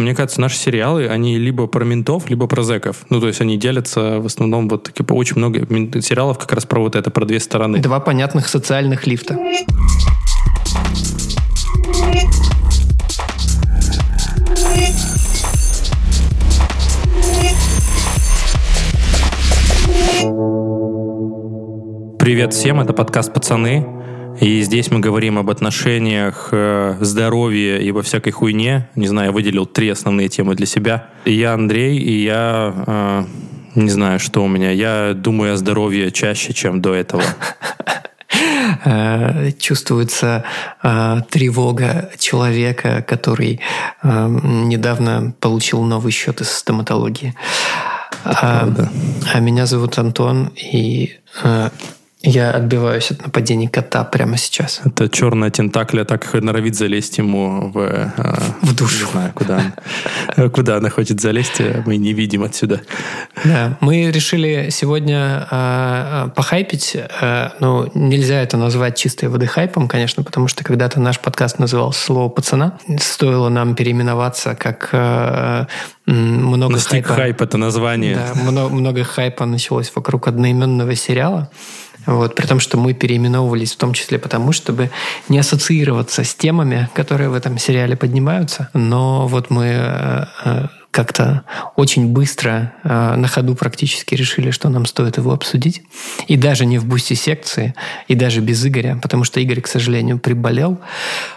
Мне кажется, наши сериалы, они либо про ментов, либо про зэков. Ну, то есть они делятся в основном вот типа, очень много сериалов как раз про вот это, про две стороны. Два понятных социальных лифта. Привет всем, это подкаст «Пацаны». И здесь мы говорим об отношениях, э, здоровье и во всякой хуйне. Не знаю, я выделил три основные темы для себя. Я Андрей, и я э, не знаю, что у меня. Я думаю о здоровье чаще, чем до этого. Э, чувствуется э, тревога человека, который э, недавно получил новый счет из стоматологии. А, а меня зовут Антон, и я отбиваюсь от нападений кота прямо сейчас. Это черная тентакля так норовит залезть ему в... Э, в душу. Не знаю, куда, куда она хочет залезть, э, мы не видим отсюда. Да, мы решили сегодня э, похайпить. Э, ну, нельзя это назвать чистой воды хайпом, конечно, потому что когда-то наш подкаст назывался «Слово пацана». Стоило нам переименоваться как э, много Настиг хайпа. хайп это название. Да, много, много хайпа началось вокруг одноименного сериала. Вот, при том, что мы переименовывались в том числе потому, чтобы не ассоциироваться с темами, которые в этом сериале поднимаются. Но вот мы э, э, как-то очень быстро э, на ходу практически решили, что нам стоит его обсудить. И даже не в бусте секции, и даже без Игоря, потому что Игорь, к сожалению, приболел.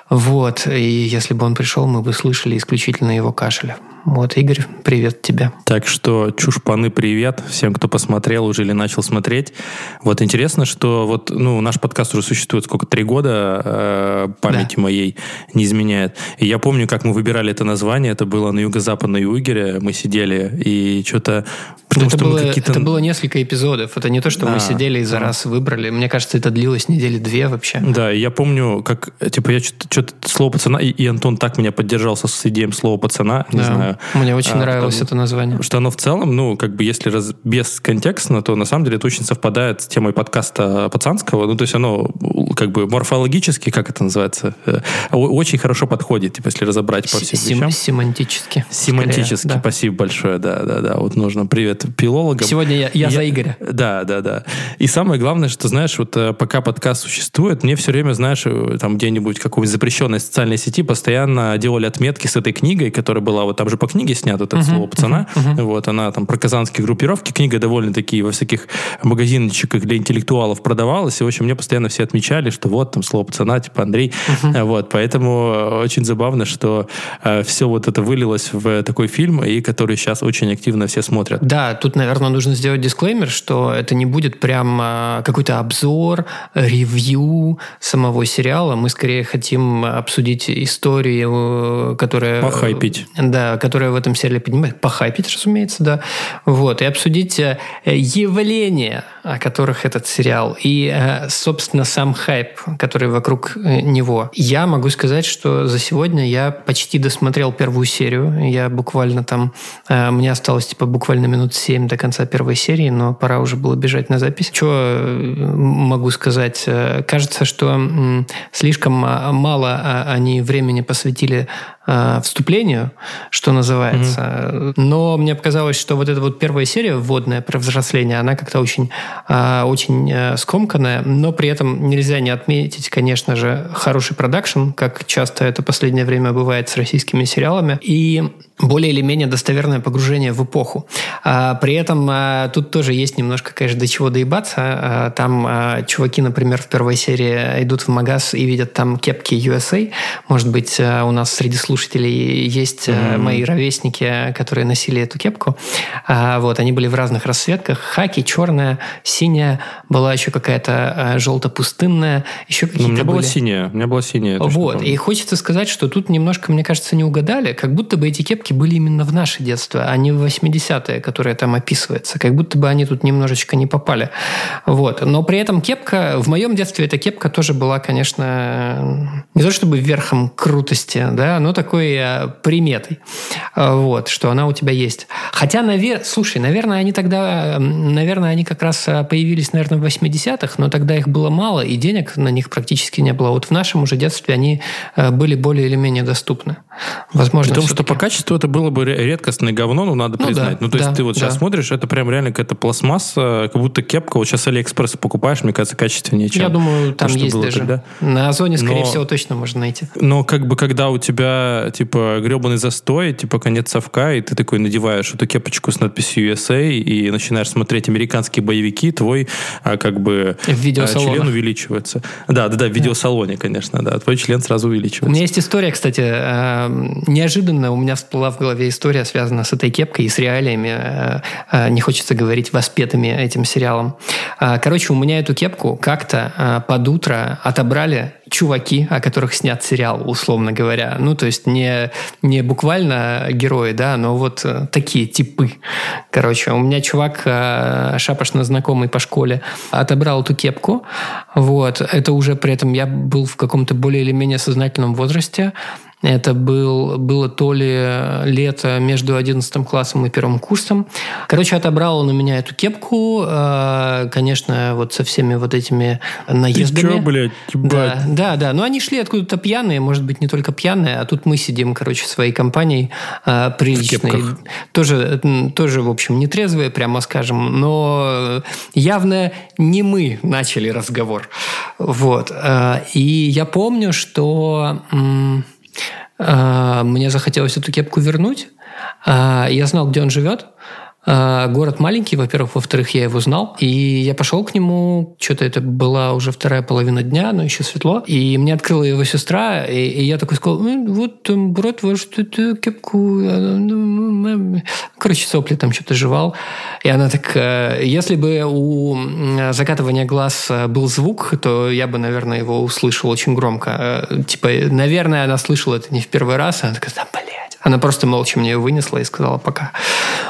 Вот, и если бы он пришел, мы бы слышали исключительно его кашель. Вот, Игорь, привет тебе. Так что, чушпаны, привет всем, кто посмотрел уже или начал смотреть. Вот интересно, что вот, ну, наш подкаст уже существует сколько, три года, э, памяти да. моей не изменяет. И я помню, как мы выбирали это название, это было на юго-западной Югере, мы сидели, и что-то... Потому это, что было, это было несколько эпизодов, это не то, что а, мы сидели и за а. раз выбрали. Мне кажется, это длилось недели две вообще. Да, я помню, как, типа, я что-то слово пацана, и, и Антон так меня поддержал со идеей слова пацана, не да. знаю, мне очень а, нравилось потому, это название. Что оно в целом, ну, как бы, если раз, без контекста, то на самом деле это очень совпадает с темой подкаста пацанского. Ну, то есть оно как бы морфологически, как это называется, э, очень хорошо подходит, типа, если разобрать по всем Сем- вещам. Семантически. Семантически, скорее, да. спасибо большое, да, да, да. Вот нужно привет пилологам. Сегодня я, я, я за Игоря. Да, да, да. И самое главное, что, знаешь, вот э, пока подкаст существует, мне все время, знаешь, э, там где-нибудь какой-нибудь запрещенной социальной сети постоянно делали отметки с этой книгой, которая была вот там же по книге снято, это uh-huh, слово пацана. Uh-huh, uh-huh. Вот, она там про казанские группировки. Книга довольно-таки во всяких магазинчиках для интеллектуалов продавалась. И, в общем, мне постоянно все отмечали, что вот там слово пацана, типа Андрей. Uh-huh. Вот, поэтому очень забавно, что э, все вот это вылилось в такой фильм, и который сейчас очень активно все смотрят. Да, тут, наверное, нужно сделать дисклеймер, что это не будет прям э, какой-то обзор, ревью самого сериала. Мы скорее хотим обсудить историю, которая... Похайпить. Да, которая в этом сериале поднимает, похайпить, разумеется, да, вот, и обсудить э, явления, о которых этот сериал, и, э, собственно, сам хайп, который вокруг э, него. Я могу сказать, что за сегодня я почти досмотрел первую серию, я буквально там, мне осталось, типа, буквально минут семь до конца первой серии, но пора уже было бежать на запись. Что могу сказать? Кажется, что слишком мало они времени посвятили вступлению, что называется. Mm-hmm. Но мне показалось, что вот эта вот первая серия вводная про взросление, она как-то очень, а, очень э, скомканная, но при этом нельзя не отметить, конечно же, хороший продакшн, как часто это последнее время бывает с российскими сериалами, и более или менее достоверное погружение в эпоху. А, при этом а, тут тоже есть немножко, конечно, до чего доебаться. А, там а, чуваки, например, в первой серии идут в магаз и видят там кепки USA. Может быть, а, у нас среди слушателей есть mm-hmm. мои ровесники, которые носили эту кепку. А, вот, они были в разных расцветках. Хаки, черная, синяя, была еще какая-то а, желто-пустынная, еще какие-то ну, у меня были. была синяя, у меня была синяя. Вот, и хочется сказать, что тут немножко, мне кажется, не угадали, как будто бы эти кепки были именно в наше детство, а не в 80-е, которые там описываются. Как будто бы они тут немножечко не попали. Вот. Но при этом кепка, в моем детстве эта кепка тоже была, конечно, не то чтобы верхом крутости, да, но так такой э, приметой, э, вот, что она у тебя есть. Хотя, навер... слушай, наверное, они тогда, наверное, они как раз э, появились, наверное, в 80-х, но тогда их было мало, и денег на них практически не было. Вот в нашем уже детстве они были более или менее доступны. Возможно, При том, что по качеству это было бы редкостное говно, но надо ну, признать. Да, ну, то да, есть ты вот да. сейчас смотришь, это прям реально какая-то пластмасса, как будто кепка. Вот сейчас Алиэкспресс покупаешь, мне кажется, качественнее, чем Я думаю, там то, есть даже. Тогда. На Озоне, скорее но, всего, точно можно найти. Но как бы когда у тебя, типа, гребаный застой, типа, конец совка, и ты такой надеваешь эту кепочку с надписью USA и начинаешь смотреть американские боевики, твой, а, как бы, а, член увеличивается. Да, да, да, в видеосалоне, конечно, да. Твой член сразу увеличивается. У меня есть история, кстати, э, неожиданно у меня всплыла в голове история, связанная с этой кепкой и с реалиями, э, э, не хочется говорить, воспетыми этим сериалом. Короче, у меня эту кепку как-то под утро отобрали чуваки, о которых снят сериал, условно говоря. Ну, то есть не, не буквально герои, да, но вот такие типы. Короче, у меня чувак, шапошно знакомый по школе, отобрал эту кепку. Вот. Это уже при этом я был в каком-то более или менее сознательном возрасте. Это был, было то ли лето между 11 классом и первым курсом. Короче, отобрал он у меня эту кепку, э, конечно, вот со всеми вот этими наездами. Ты чё, блядь, Да, да, да. Но они шли откуда-то пьяные, может быть, не только пьяные, а тут мы сидим, короче, своей компанией э, приличной. Тоже, тоже, в общем, не трезвые, прямо скажем, но явно не мы начали разговор. Вот. Э, и я помню, что... А, мне захотелось эту кепку вернуть. А, я знал, где он живет. А, город маленький, во-первых, во-вторых, я его знал. И я пошел к нему, что-то это была уже вторая половина дня, но еще светло. И мне открыла его сестра, и, и я такой сказал, ну, вот, брат ваш, эту кепку... Ну, короче, сопли там что-то жевал. И она так... Э, если бы у закатывания глаз э, был звук, то я бы, наверное, его услышал очень громко. Э, типа, наверное, она слышала это не в первый раз, она такая, да, блядь она просто молча мне ее вынесла и сказала пока.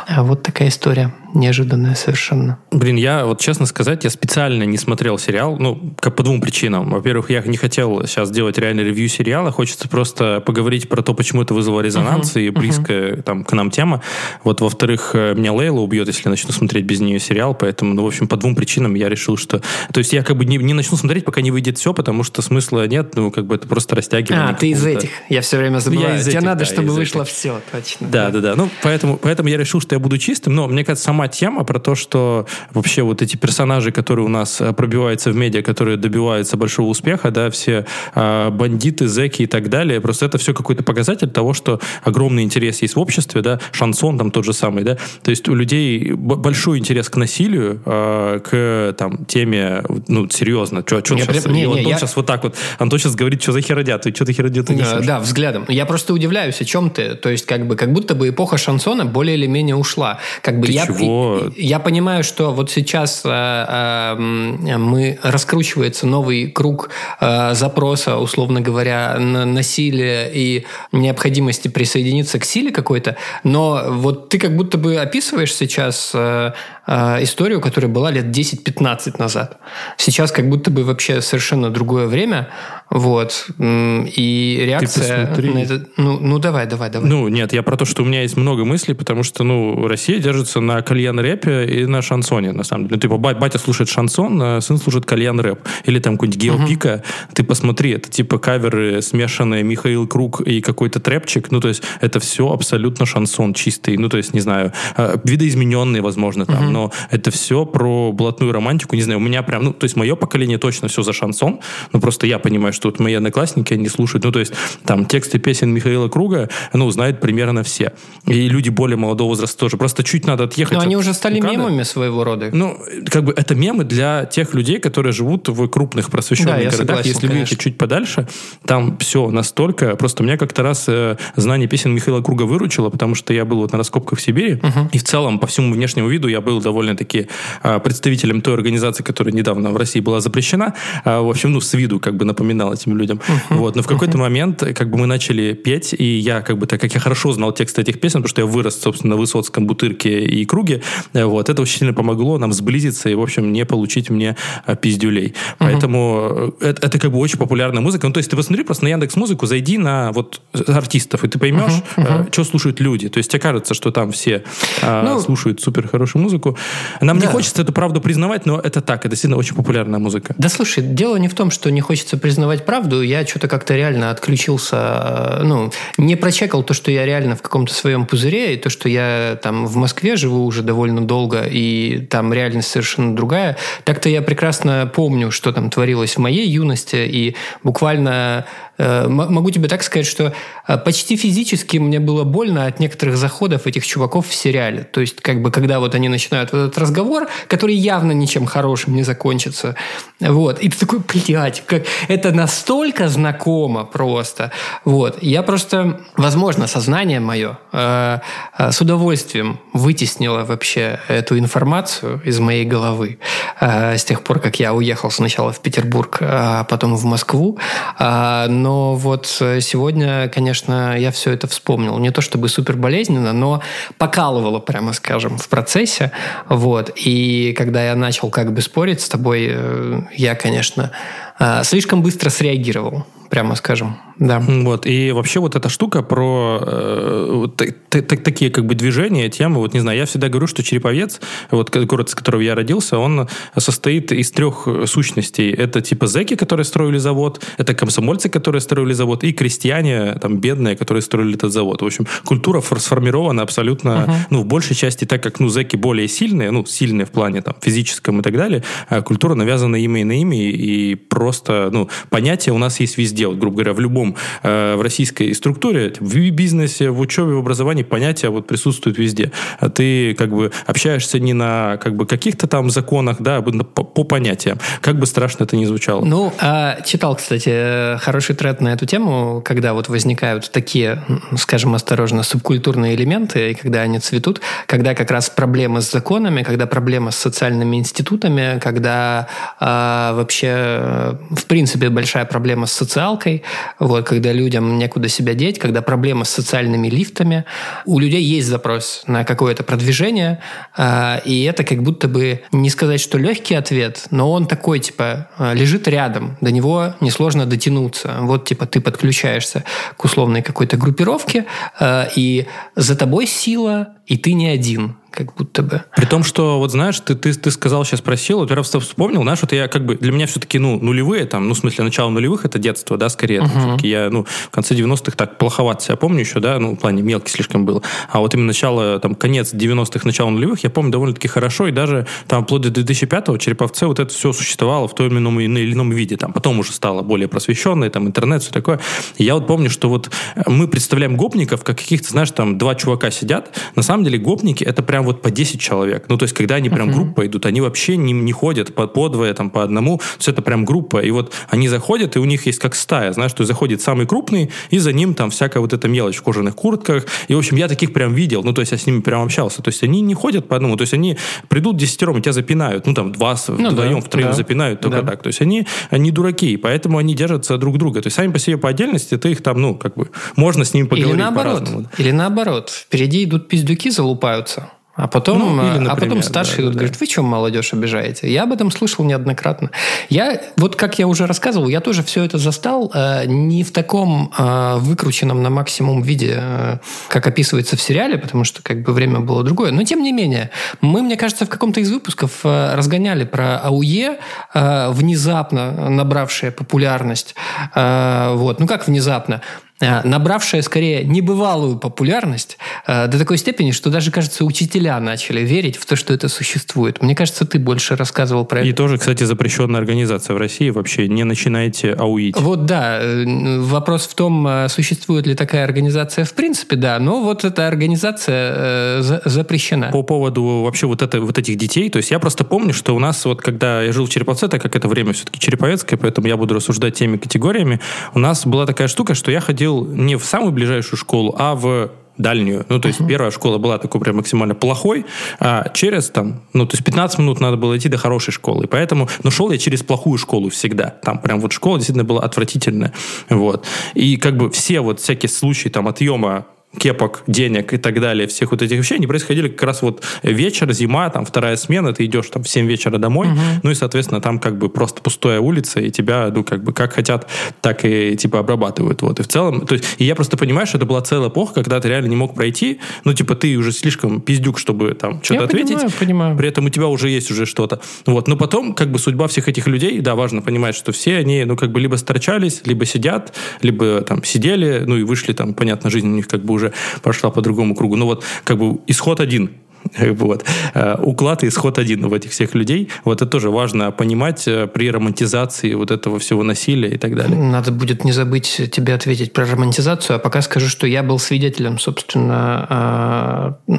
А вот такая история неожиданная совершенно. Блин, я вот честно сказать, я специально не смотрел сериал, ну, как по двум причинам. Во-первых, я не хотел сейчас делать реально ревью сериала, хочется просто поговорить про то, почему это вызвало резонанс uh-huh, и близкая uh-huh. там к нам тема. Вот, во-вторых, э, меня Лейла убьет, если я начну смотреть без нее сериал, поэтому, ну, в общем, по двум причинам я решил, что... То есть я как бы не, не начну смотреть, пока не выйдет все, потому что смысла нет, ну, как бы это просто растягивание. А, ты из этих. Я все время забываю. Я из Тебе этих, надо, да, чтобы вышло этих. все, точно. Да, да, да. Ну, поэтому, поэтому я решил, что я буду чистым, но мне кажется, сама тема про то, что вообще вот эти персонажи, которые у нас э, пробиваются в медиа, которые добиваются большого успеха, да, все э, бандиты, зэки и так далее, просто это все какой-то показатель того, что огромный интерес есть в обществе, да, шансон там тот же самый, да, то есть у людей большой интерес к насилию, э, к там теме, ну, серьезно, что сейчас, не, не, Антон я... сейчас вот так вот, Антон сейчас говорит, что за херодят, ты что ты херодят да, да, взглядом. Я просто удивляюсь, о чем ты, то есть как бы, как будто бы эпоха шансона более или менее ушла. Как бы ты я, чего? я понимаю, что вот сейчас э, э, мы раскручивается новый круг э, запроса, условно говоря, на насилие и необходимости присоединиться к силе какой-то, но вот ты как будто бы описываешь сейчас э, э, историю, которая была лет 10-15 назад. Сейчас как будто бы вообще совершенно другое время, вот. И реакция на это... Ну, ну, давай, давай, давай. Ну, нет, я про то, что у меня есть много мыслей, потому что, ну, Россия держится на кальян-рэпе и на шансоне, на самом деле. Ну, типа, батя слушает шансон, а сын слушает кальян-рэп. Или там какой-нибудь геопика. Uh-huh. Ты посмотри, это типа каверы смешанные Михаил Круг и какой-то трэпчик. Ну, то есть это все абсолютно шансон чистый. Ну, то есть, не знаю, а, видоизмененные, возможно, там. Но это все про блатную романтику. Не знаю, у меня прям, ну, то есть мое поколение точно все за шансон. Но просто я понимаю, что вот мои одноклассники, они слушают, ну, то есть, там, тексты песен Михаила Круга, ну, знают примерно все. И люди более молодого возраста тоже. Просто чуть надо отъехать. Но от они уже стали МКАДа. мемами своего рода. Ну, как бы это мемы для тех людей, которые живут в крупных просвещенных да, городах. Согласен, Если вы едете чуть подальше, там все настолько... Просто меня как-то раз э, знание песен Михаила Круга выручило, потому что я был вот на раскопках в Сибири, угу. и в целом по всему внешнему виду я был довольно-таки а, представителем той организации, которая недавно в России была запрещена. А, в общем, ну, с виду как бы напоминал этим людям. Uh-huh. Вот. Но в какой-то uh-huh. момент как бы мы начали петь, и я как бы, так как я хорошо знал текст этих песен, потому что я вырос, собственно, на Высоцком, Бутырке и Круге, вот, это очень сильно помогло нам сблизиться и, в общем, не получить мне пиздюлей. Uh-huh. Поэтому это, это как бы очень популярная музыка. Ну, то есть ты посмотри просто на Яндекс Музыку, зайди на вот артистов, и ты поймешь, uh-huh. Uh-huh. что слушают люди. То есть тебе кажется, что там все ну, слушают супер хорошую музыку. Нам да. не хочется эту правду признавать, но это так, это действительно очень популярная музыка. Да слушай, дело не в том, что не хочется признавать правду, я что-то как-то реально отключился, ну, не прочекал то, что я реально в каком-то своем пузыре, и то, что я там в Москве живу уже довольно долго, и там реальность совершенно другая. Так-то я прекрасно помню, что там творилось в моей юности, и буквально Э, могу тебе так сказать, что э, почти физически мне было больно от некоторых заходов этих чуваков в сериале. То есть, как бы, когда вот они начинают этот разговор, который явно ничем хорошим не закончится. Вот. И ты такой, блядь, как... это настолько знакомо просто. Вот. Я просто, возможно, сознание мое э, э, с удовольствием вытеснило вообще эту информацию из моей головы э, с тех пор, как я уехал сначала в Петербург, а потом в Москву. Э, но вот э, сегодня, конечно, я все это вспомнил. Не то чтобы супер болезненно, но покалывало, прямо скажем, в процессе. Вот. И когда я начал как бы спорить с тобой, э, я, конечно, э, слишком быстро среагировал прямо скажем. Да. Вот. И вообще вот эта штука про э, вот, такие как бы движения, темы, вот не знаю, я всегда говорю, что Череповец, вот город, с которого я родился, он состоит из трех сущностей. Это типа зэки, которые строили завод, это комсомольцы, которые строили завод, и крестьяне, там, бедные, которые строили этот завод. В общем, культура сформирована абсолютно, uh-huh. ну, в большей части, так как, ну, зэки более сильные, ну, сильные в плане, там, физическом и так далее, а культура навязана ими и на ими, и просто, ну, понятия у нас есть везде делать, грубо говоря, в любом, э, в российской структуре, в бизнесе, в учебе, в образовании понятия вот присутствуют везде. А ты как бы общаешься не на как бы каких-то там законах, да, а по, по понятиям. Как бы страшно это ни звучало. Ну, а, читал, кстати, хороший тред на эту тему, когда вот возникают такие, скажем осторожно, субкультурные элементы, и когда они цветут, когда как раз проблемы с законами, когда проблемы с социальными институтами, когда а, вообще, э, в принципе, большая проблема с социал социалкой, вот, когда людям некуда себя деть, когда проблема с социальными лифтами. У людей есть запрос на какое-то продвижение, э, и это как будто бы, не сказать, что легкий ответ, но он такой, типа, а, лежит рядом, до него несложно дотянуться. Вот, типа, ты подключаешься к условной какой-то группировке, э, и за тобой сила, и ты не один как будто бы. При том, что, вот знаешь, ты, ты, ты сказал сейчас про силу, ты просто вспомнил, знаешь, вот я как бы, для меня все-таки, ну, нулевые, там, ну, в смысле, начало нулевых, это детство, да, скорее, uh-huh. все-таки я, ну, в конце 90-х так плоховато себя помню еще, да, ну, в плане мелкий слишком был, а вот именно начало, там, конец 90-х, начало нулевых, я помню довольно-таки хорошо, и даже там вплоть до 2005-го Череповце вот это все существовало в том или ином, или ином виде, там, потом уже стало более просвещенное, там, интернет, все такое. И я вот помню, что вот мы представляем гопников, как каких-то, знаешь, там, два чувака сидят, на самом деле гопники это прям вот по 10 человек. Ну, то есть, когда они прям uh-huh. группа идут, они вообще не, не ходят по, по двое, там, по одному. То есть, это прям группа. И вот они заходят, и у них есть как стая, знаешь, что заходит самый крупный, и за ним там всякая вот эта мелочь в кожаных куртках. И, в общем, я таких прям видел. Ну, то есть, я с ними прям общался. То есть, они не ходят по одному. То есть, они придут десятером, и тебя запинают. Ну, там, два, ну, вдвоем, да, втроем да. запинают только да. так. То есть, они не дураки, поэтому они держатся друг друга. То есть, сами по себе по отдельности, ты их там, ну, как бы, можно с ними поговорить Или наоборот. Или наоборот. Впереди идут пиздюки, залупаются. А потом, ну, или, например, а потом старший да, идут, да, говорит, вы что, молодежь, обижаете? Я об этом слышал неоднократно. Я, вот как я уже рассказывал, я тоже все это застал э, не в таком э, выкрученном на максимум виде, э, как описывается в сериале, потому что как бы время было другое. Но тем не менее, мы, мне кажется, в каком-то из выпусков э, разгоняли про АУЕ, э, внезапно набравшая популярность. Э, вот. Ну как внезапно? Э, набравшая скорее небывалую популярность э, до такой степени, что даже, кажется, учителя начали верить в то, что это существует. Мне кажется, ты больше рассказывал про И это. И тоже, кстати, запрещенная организация в России. Вообще не начинайте ауить. Вот да. Э, вопрос в том, существует ли такая организация в принципе, да. Но вот эта организация запрещена. По поводу вообще вот, это, вот этих детей, то есть я просто помню, что у нас вот когда я жил в Череповце, так как это время все-таки череповецкое, поэтому я буду рассуждать теми категориями, у нас была такая штука, что я ходил ходил не в самую ближайшую школу, а в дальнюю. Ну, то есть uh-huh. первая школа была такой прям максимально плохой, а через там, ну, то есть 15 минут надо было идти до хорошей школы. И поэтому, но шел я через плохую школу всегда. Там прям вот школа действительно была отвратительная. Вот. И как бы все вот всякие случаи там отъема кепок, денег и так далее, всех вот этих вещей, они происходили как раз вот вечер, зима, там вторая смена, ты идешь там в 7 вечера домой, угу. ну и, соответственно, там как бы просто пустая улица, и тебя, ну, как бы как хотят, так и типа обрабатывают, вот, и в целом, то есть, и я просто понимаю, что это была целая эпоха, когда ты реально не мог пройти, ну, типа, ты уже слишком пиздюк, чтобы там что-то ответить, понимаю, понимаю. при этом у тебя уже есть уже что-то, вот, но потом, как бы, судьба всех этих людей, да, важно понимать, что все они, ну, как бы, либо сторчались, либо сидят, либо там сидели, ну, и вышли там, понятно, жизнь у них как бы уже уже пошла по другому кругу. Ну вот как бы исход один вот. Э, уклад и исход один в этих всех людей. Вот это тоже важно понимать э, при романтизации вот этого всего насилия и так далее. Надо будет не забыть тебе ответить про романтизацию, а пока скажу, что я был свидетелем, собственно, э,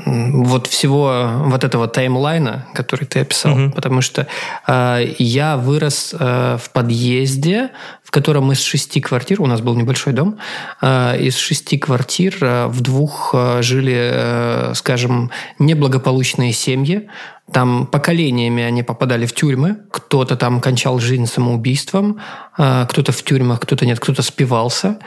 вот всего вот этого таймлайна, который ты описал, угу. потому что я вырос в подъезде, котором из шести квартир, у нас был небольшой дом, из шести квартир в двух жили, скажем, неблагополучные благополучные семьи, там поколениями они попадали в тюрьмы, кто-то там кончал жизнь самоубийством, кто-то в тюрьмах, кто-то нет, кто-то спивался.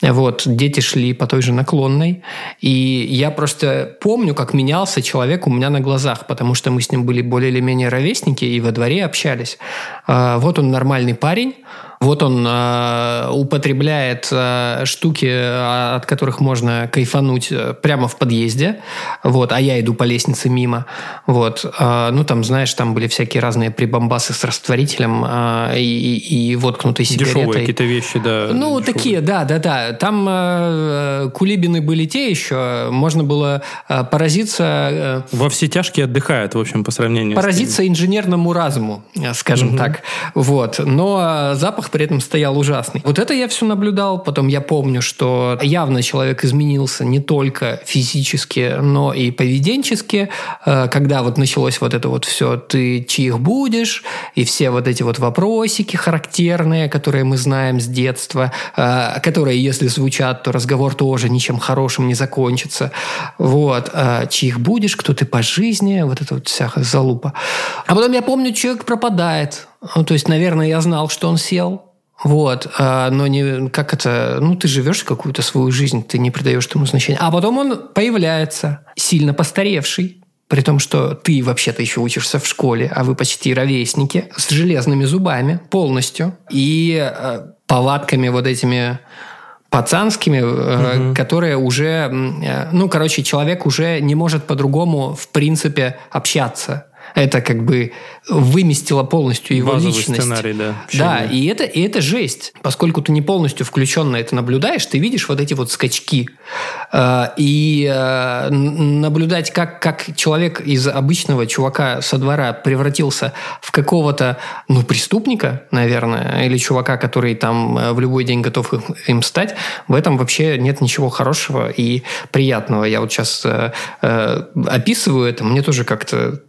Вот, дети шли по той же наклонной. И я просто помню, как менялся человек у меня на глазах, потому что мы с ним были более или менее ровесники и во дворе общались. А, вот он нормальный парень, вот он э, употребляет э, штуки, от которых можно кайфануть э, прямо в подъезде. Вот, а я иду по лестнице мимо. Вот, э, ну там, знаешь, там были всякие разные прибамбасы с растворителем э, и, и воткнутой сигаретой. Дешевые какие-то вещи, да. Ну, дешевые. такие, да, да, да. Там э, кулибины были те еще. Можно было э, поразиться... Э, Во все тяжкие отдыхают, в общем, по сравнению Поразиться инженерному разуму, скажем угу. так. Вот. Но запах при этом стоял ужасный. Вот это я все наблюдал. Потом я помню, что явно человек изменился не только физически, но и поведенчески. Э, когда вот началось вот это вот все, ты чьих будешь, и все вот эти вот вопросики характерные, которые мы знаем с детства, э, которые, если звучат, то разговор тоже ничем хорошим не закончится. Вот. Э, чьих будешь, кто ты по жизни, вот это вот вся залупа. А потом я помню, человек пропадает. Ну, то есть, наверное, я знал, что он сел, вот, а, но не как это, ну ты живешь какую-то свою жизнь, ты не придаешь этому значения. А потом он появляется, сильно постаревший, при том, что ты вообще-то еще учишься в школе, а вы почти ровесники, с железными зубами полностью и э, повадками вот этими пацанскими, угу. которые уже, э, ну, короче, человек уже не может по-другому, в принципе, общаться это как бы выместило полностью его Базовый личность. сценарий, да. Да, и это, и это жесть. Поскольку ты не полностью включенно это наблюдаешь, ты видишь вот эти вот скачки. Э, и э, наблюдать, как, как человек из обычного чувака со двора превратился в какого-то, ну, преступника, наверное, или чувака, который там э, в любой день готов им стать, в этом вообще нет ничего хорошего и приятного. Я вот сейчас описываю это, мне тоже как-то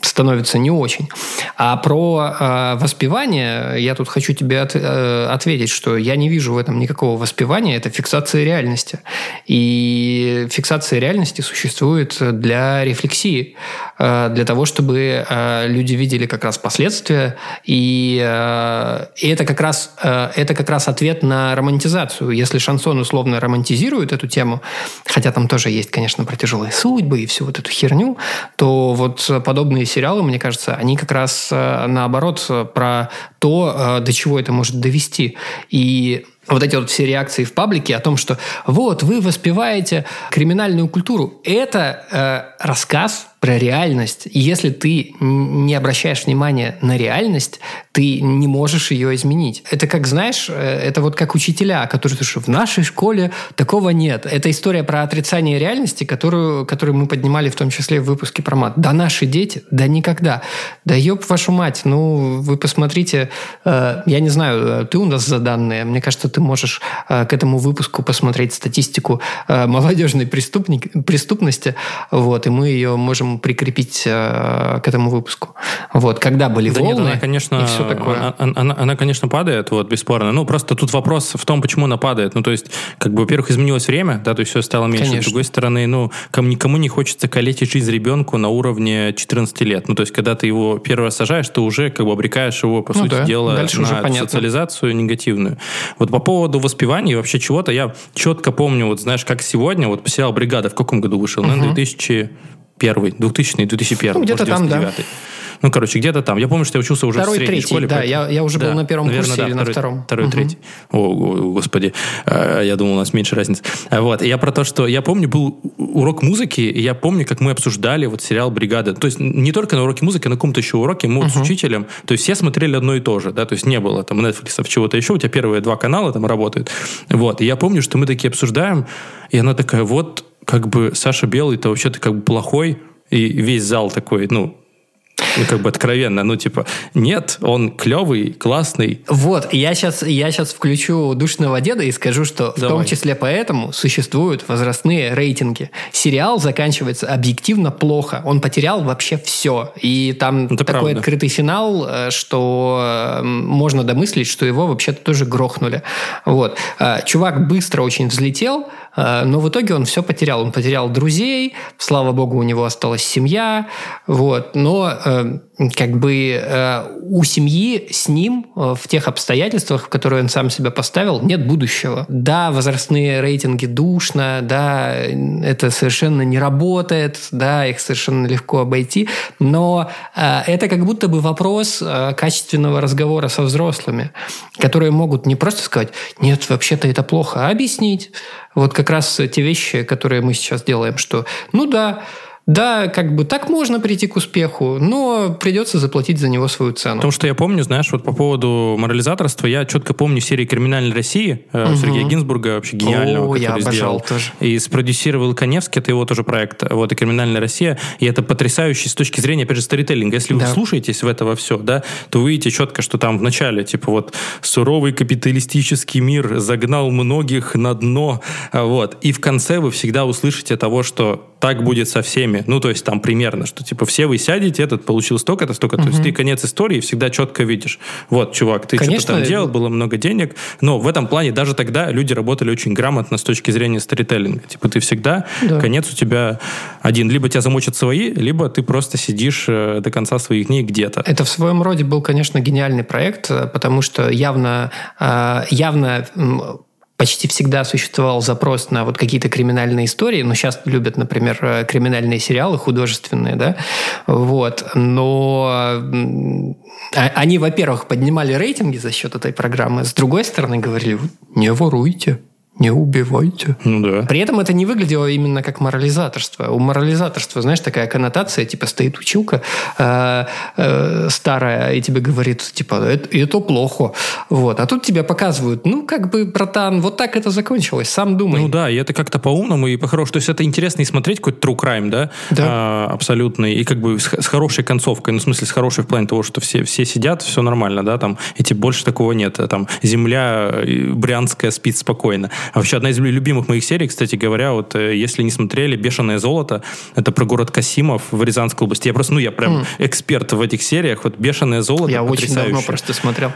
становится не очень. А про э, воспевание я тут хочу тебе от, э, ответить, что я не вижу в этом никакого воспевания, это фиксация реальности. И фиксация реальности существует для рефлексии, э, для того, чтобы э, люди видели как раз последствия, и, э, и это, как раз, э, это как раз ответ на романтизацию. Если шансон условно романтизирует эту тему, хотя там тоже есть, конечно, про тяжелые судьбы и всю вот эту херню, то вот подобные сериалы, мне кажется, они как раз э, наоборот э, про то, э, до чего это может довести. И вот эти вот все реакции в паблике о том, что вот вы воспеваете криминальную культуру, это э, рассказ про реальность. И если ты не обращаешь внимания на реальность, ты не можешь ее изменить. Это как, знаешь, э, это вот как учителя, которые что в нашей школе такого нет. Это история про отрицание реальности, которую, которую мы поднимали в том числе в выпуске про мат. Да наши дети? Да никогда. Да ёб вашу мать, ну вы посмотрите, э, я не знаю, э, ты у нас за данные, мне кажется, ты можешь к этому выпуску посмотреть статистику молодежной преступник, преступности, вот, и мы ее можем прикрепить э, к этому выпуску. Вот, когда были Да волны нет, она, конечно, и все такое. Она, она- она- конечно, падает, вот, бесспорно. Ну, просто тут вопрос в том, почему она падает. Ну, то есть, как бы, во-первых, изменилось время, да, то есть все стало меньше. Конечно. С другой стороны, ну, кому, никому не хочется калечить жизнь ребенку на уровне 14 лет. Ну, то есть, когда ты его первый раз сажаешь, ты уже, как бы, обрекаешь его, по Ну сути да, дела, дальше на уже социализацию негативную. Вот по поводу воспевания и вообще чего-то, я четко помню, вот, знаешь, как сегодня, вот, сериал «Бригада» в каком году вышел? Наверное, 2001, 2000 2001. Ну, где-то там, да. 99. Ну, короче, где-то там. Я помню, что я учился уже Второй, в средней третий, школе. да, поэтому- я- я уже был на первом наверное, курсе или на второй, втором. Второй, Мгм. третий. О, господи. Э, Я думал, у нас меньше разницы. А Вот. Я про то, что... Я помню, был урок музыки, и я помню, как мы обсуждали вот сериал «Бригада». То есть не только на уроке музыки, а на каком-то еще уроке мы вот с учителем. То есть все смотрели одно и то же, да, то есть не было там Netflix, чего-то еще, у тебя первые два канала там работают. Вот. И я помню, что мы такие обсуждаем, и она такая, вот, как бы Саша Белый-то вообще-то как бы плохой, и весь зал такой, ну, ну, как бы откровенно, ну, типа, нет, он клевый, классный. Вот, я сейчас, я сейчас включу душного деда и скажу, что в Давай. том числе поэтому существуют возрастные рейтинги. Сериал заканчивается объективно плохо. Он потерял вообще все. И там Это такой правда. открытый финал, э, что э, можно домыслить, что его вообще-то тоже грохнули. Вот. Э, Чувак быстро очень взлетел, но в итоге он все потерял. Он потерял друзей, слава богу, у него осталась семья, вот. Но э, как бы э, у семьи с ним э, в тех обстоятельствах, в которые он сам себя поставил, нет будущего. Да, возрастные рейтинги душно, да, это совершенно не работает, да, их совершенно легко обойти, но э, это как будто бы вопрос э, качественного разговора со взрослыми, которые могут не просто сказать, нет, вообще-то это плохо, а объяснить. Вот как раз те вещи, которые мы сейчас делаем, что, ну да, да, как бы так можно прийти к успеху, но придется заплатить за него свою цену. Потому что я помню, знаешь, вот по поводу морализаторства, я четко помню серии «Криминальной России» э, Сергея Гинзбурга, вообще гениального, О, я обожал сделал. тоже. И спродюсировал Коневский, это его тоже проект, вот, и «Криминальная Россия», и это потрясающий с точки зрения, опять же, сторителлинга. Если вы Да. слушаетесь в это во все, да, то вы видите четко, что там в начале, типа вот, суровый капиталистический мир загнал многих на дно, вот, и в конце вы всегда услышите того, что так будет со всеми. Ну, то есть там примерно, что типа все вы сядете, этот получил столько-то, столько-то. То есть ты конец истории всегда четко видишь. Вот, чувак, ты Конечно, что-то там делал, было много денег. Но в этом плане даже тогда люди работали очень грамотно с точки зрения сторителлинга. Типа ты всегда, Да. конец у тебя один. Либо тебя замочат свои, либо ты просто сидишь э, до конца своих дней где-то. Это в своем роде был, конечно, гениальный проект, э, потому что явно, э, явно почти всегда существовал запрос на вот какие-то криминальные истории. Ну, сейчас любят, например, э, криминальные сериалы художественные, да, вот. Но а- они, во-первых, поднимали рейтинги за счет этой программы, с другой стороны говорили, «Вот не воруйте, не убивайте. Ну да. При этом это не выглядело именно как морализаторство. У морализаторства, знаешь, такая коннотация, типа стоит училка э, э, старая и тебе говорит, типа, это, это плохо. Вот. А тут тебе показывают, ну, как бы, братан, вот так это закончилось, сам думай. Ну да, и это как-то по-умному и по-хорошему. То есть это интересно и смотреть какой-то true crime, да? Да. А, абсолютно. И как бы с, с хорошей концовкой. Ну, в смысле, с хорошей в плане того, что все, все сидят, все нормально, да, там, и типа больше такого нет. Там, земля э, брянская спит спокойно. А вообще одна из любимых моих серий, кстати говоря, вот э, если не смотрели «Бешеное золото», это про город Касимов в Рязанской области. Я просто, ну, я прям эксперт в этих сериях. Вот «Бешеное золото» Я очень давно потрясающе. просто смотрел.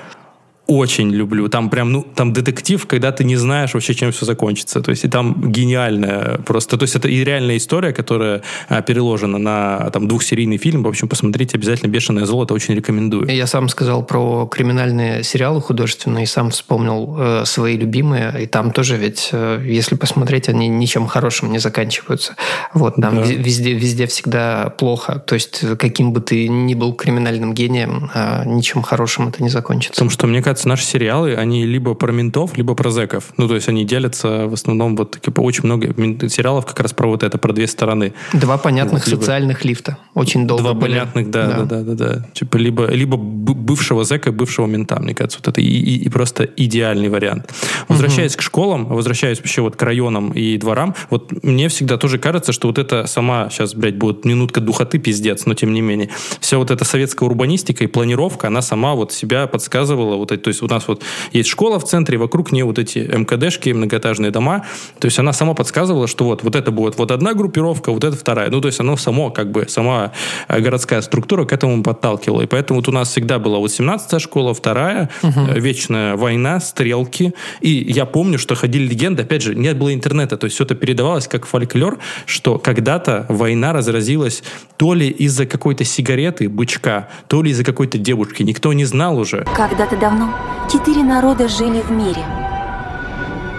Очень люблю. Там прям, ну, там детектив, когда ты не знаешь вообще, чем все закончится. То есть, и там гениальная просто. То есть, это и реальная история, которая а, переложена на там двухсерийный фильм. В общем, посмотрите обязательно «Бешеное золото», очень рекомендую. Я сам сказал про криминальные сериалы художественные, и сам вспомнил э, свои любимые, и там тоже ведь, э, если посмотреть, они ничем хорошим не заканчиваются. Вот, там Да. везде, везде всегда плохо. То есть, каким бы ты ни был криминальным гением, э, ничем хорошим это не закончится. Потому что, мне кажется, наши сериалы, они либо про ментов, либо про зэков. Ну, то есть, они делятся в основном вот типа, очень много сериалов как раз про вот это, про две стороны. Два понятных либо- социальных лифта. Очень долго Два были. понятных, да, да, да, да, да. Типа либо, либо бывшего зэка, бывшего мента, мне кажется, вот это и, и- и просто идеальный вариант. Возвращаясь к школам, возвращаясь вообще вот к районам и дворам, вот мне всегда тоже кажется, что вот это сама, сейчас, блядь, будет минутка духоты, пиздец, но тем не менее, вся вот эта советская урбанистика и планировка, она сама вот себя подсказывала, вот, это- то есть у нас вот есть школа в центре, вокруг нее вот эти МКДшки, многоэтажные дома. То есть она сама подсказывала, что вот, вот это будет вот одна группировка, вот это вторая. Ну, то есть оно само, как бы, сама э, городская структура к этому подталкивала. И поэтому вот у нас всегда была вот 17-я школа, вторая, угу. вечная война, стрелки. И я помню, что ходили легенды, опять же, нет было интернета, то есть все это передавалось как фольклор, что когда-то война разразилась то ли из-за какой-то сигареты, бычка, то ли из-за какой-то девушки. Никто не знал уже. Когда-то давно четыре народа жили в мире.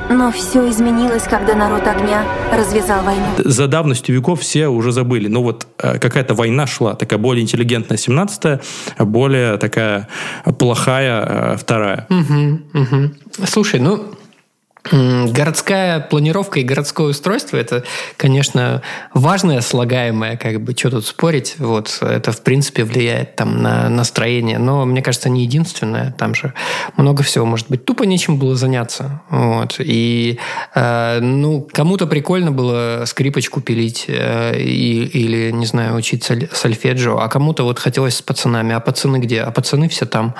Но все изменилось, когда народ огня развязал войну. За давностью веков все уже забыли. Но вот э, какая-то война шла, такая более интеллигентная 17-я, более такая плохая э, вторая. Угу, угу. Слушай, ну Городская планировка и городское устройство – это, конечно, важное слагаемое, как бы, что тут спорить. Вот, это, в принципе, влияет там, на настроение. Но, мне кажется, не единственное. Там же много всего может быть. Тупо нечем было заняться. Вот. И, э, ну, кому-то прикольно было скрипочку пилить э, и, или, не знаю, учить сольфеджио, а кому-то вот хотелось с пацанами. А пацаны где? А пацаны все там.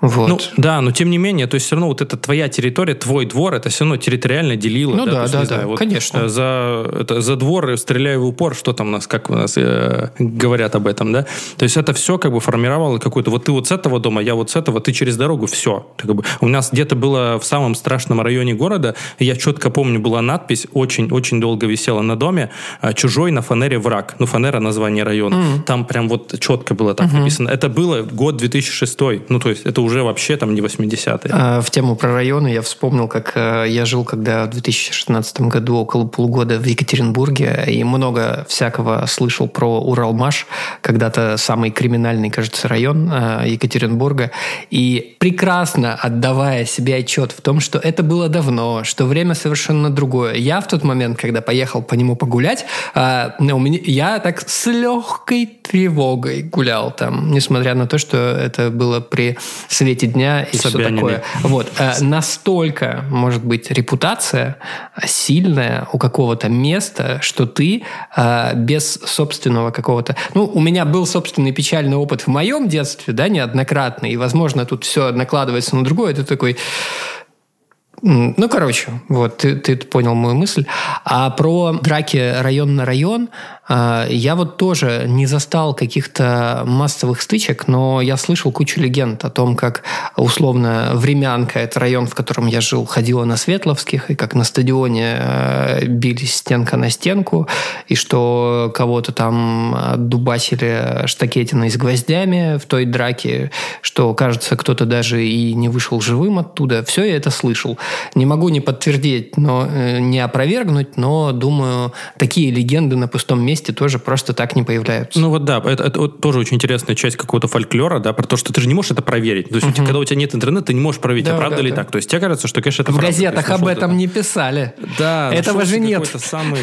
Вот. Ну, да, но тем не менее, то есть все равно вот это твоя территория, твой двор, это все равно территориально делило. Ну да, да, да, да вот конечно. Э, за, это, за двор стреляю в упор, что там у нас, как у нас э, говорят об этом, да? То есть это все как бы формировало какую-то, вот ты вот с этого дома, я вот с этого, ты через дорогу, все. Как бы, у нас где-то было в самом страшном районе города, я четко помню, была надпись, очень-очень долго висела на доме, э, «Чужой на фанере враг». Ну, фанера название района. Mm. Там прям вот четко было так mm-hmm. написано. Это было год 2006, ну, то есть это уже вообще там не 80-е. А, в тему про районы я вспомнил, как э, я жил, когда в 2016 году около полугода в Екатеринбурге, и много всякого слышал про Уралмаш, когда-то самый криминальный, кажется, район э, Екатеринбурга, и прекрасно отдавая себе отчет в том, что это было давно, что время совершенно другое. Я в тот момент, когда поехал по нему погулять, э, у меня, я так с легкой тревогой гулял там, несмотря на то, что это было при свете дня и все такое. Вот. Настолько, может быть, репутация сильная у какого-то места, что ты э, без собственного какого-то... Ну, у меня был собственный печальный опыт в моем детстве, да, неоднократный, и, возможно, тут все накладывается на другое. Это такой... Ну, короче, вот, ты, ты понял мою мысль. А про драки район на район, я вот тоже не застал каких-то массовых стычек, но я слышал кучу легенд о том, как условно Времянка, это район, в котором я жил, ходила на Светловских, и как на стадионе э, бились стенка на стенку, и что кого-то там дубасили штакетиной с гвоздями в той драке, что, кажется, кто-то даже и не вышел живым оттуда. Все я это слышал. Не могу не подтвердить, но э, не опровергнуть, но думаю, такие легенды на пустом месте месте тоже просто так не появляются. Ну вот да, это, это вот тоже очень интересная часть какого-то фольклора, да, про то, что ты же не можешь это проверить. То есть, угу. когда у тебя нет интернета, ты не можешь проверить, да, а правда да, ли да. так. То есть, тебе кажется, что, конечно, это В правда. газетах об этом не писали. Да. Этого же нет. Какой-то самый,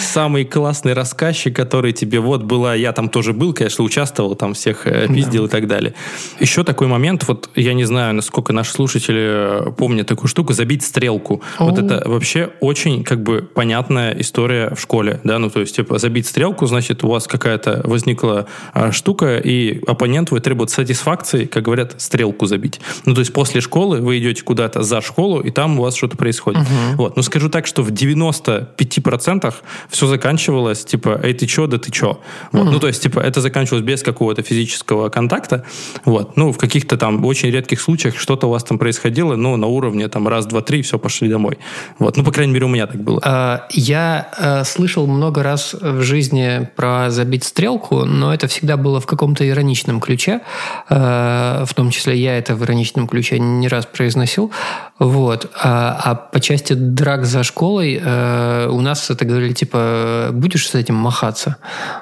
самый классный рассказчик, который тебе, вот была, я там тоже был, конечно, участвовал, там всех э, пиздил да. и так далее. Еще такой момент, вот я не знаю, насколько наши слушатели э, помнят такую штуку, забить стрелку. О. Вот это вообще очень, как бы, понятная история в школе, да, ну, то есть, типа, забить стрелку, значит, у вас какая-то возникла а, штука, и оппонент вы требует сатисфакции, как говорят, стрелку забить. Ну, то есть после школы вы идете куда-то за школу, и там у вас что-то происходит. Угу. Вот. Но скажу так, что в 95% все заканчивалось, типа, эй, ты чё, да ты чё? Вот. Угу. Ну, то есть, типа, это заканчивалось без какого-то физического контакта. Вот. Ну, в каких-то там очень редких случаях что-то у вас там происходило, но на уровне там раз, два, три, все, пошли домой. Вот. Ну, по крайней мере, у меня так было. А, я а, слышал много раз в жизни про забить стрелку, но это всегда было в каком-то ироничном ключе. Э, в том числе я это в ироничном ключе не раз произносил. Вот. А, а по части драк за школой э, у нас это говорили, типа, будешь с этим махаться?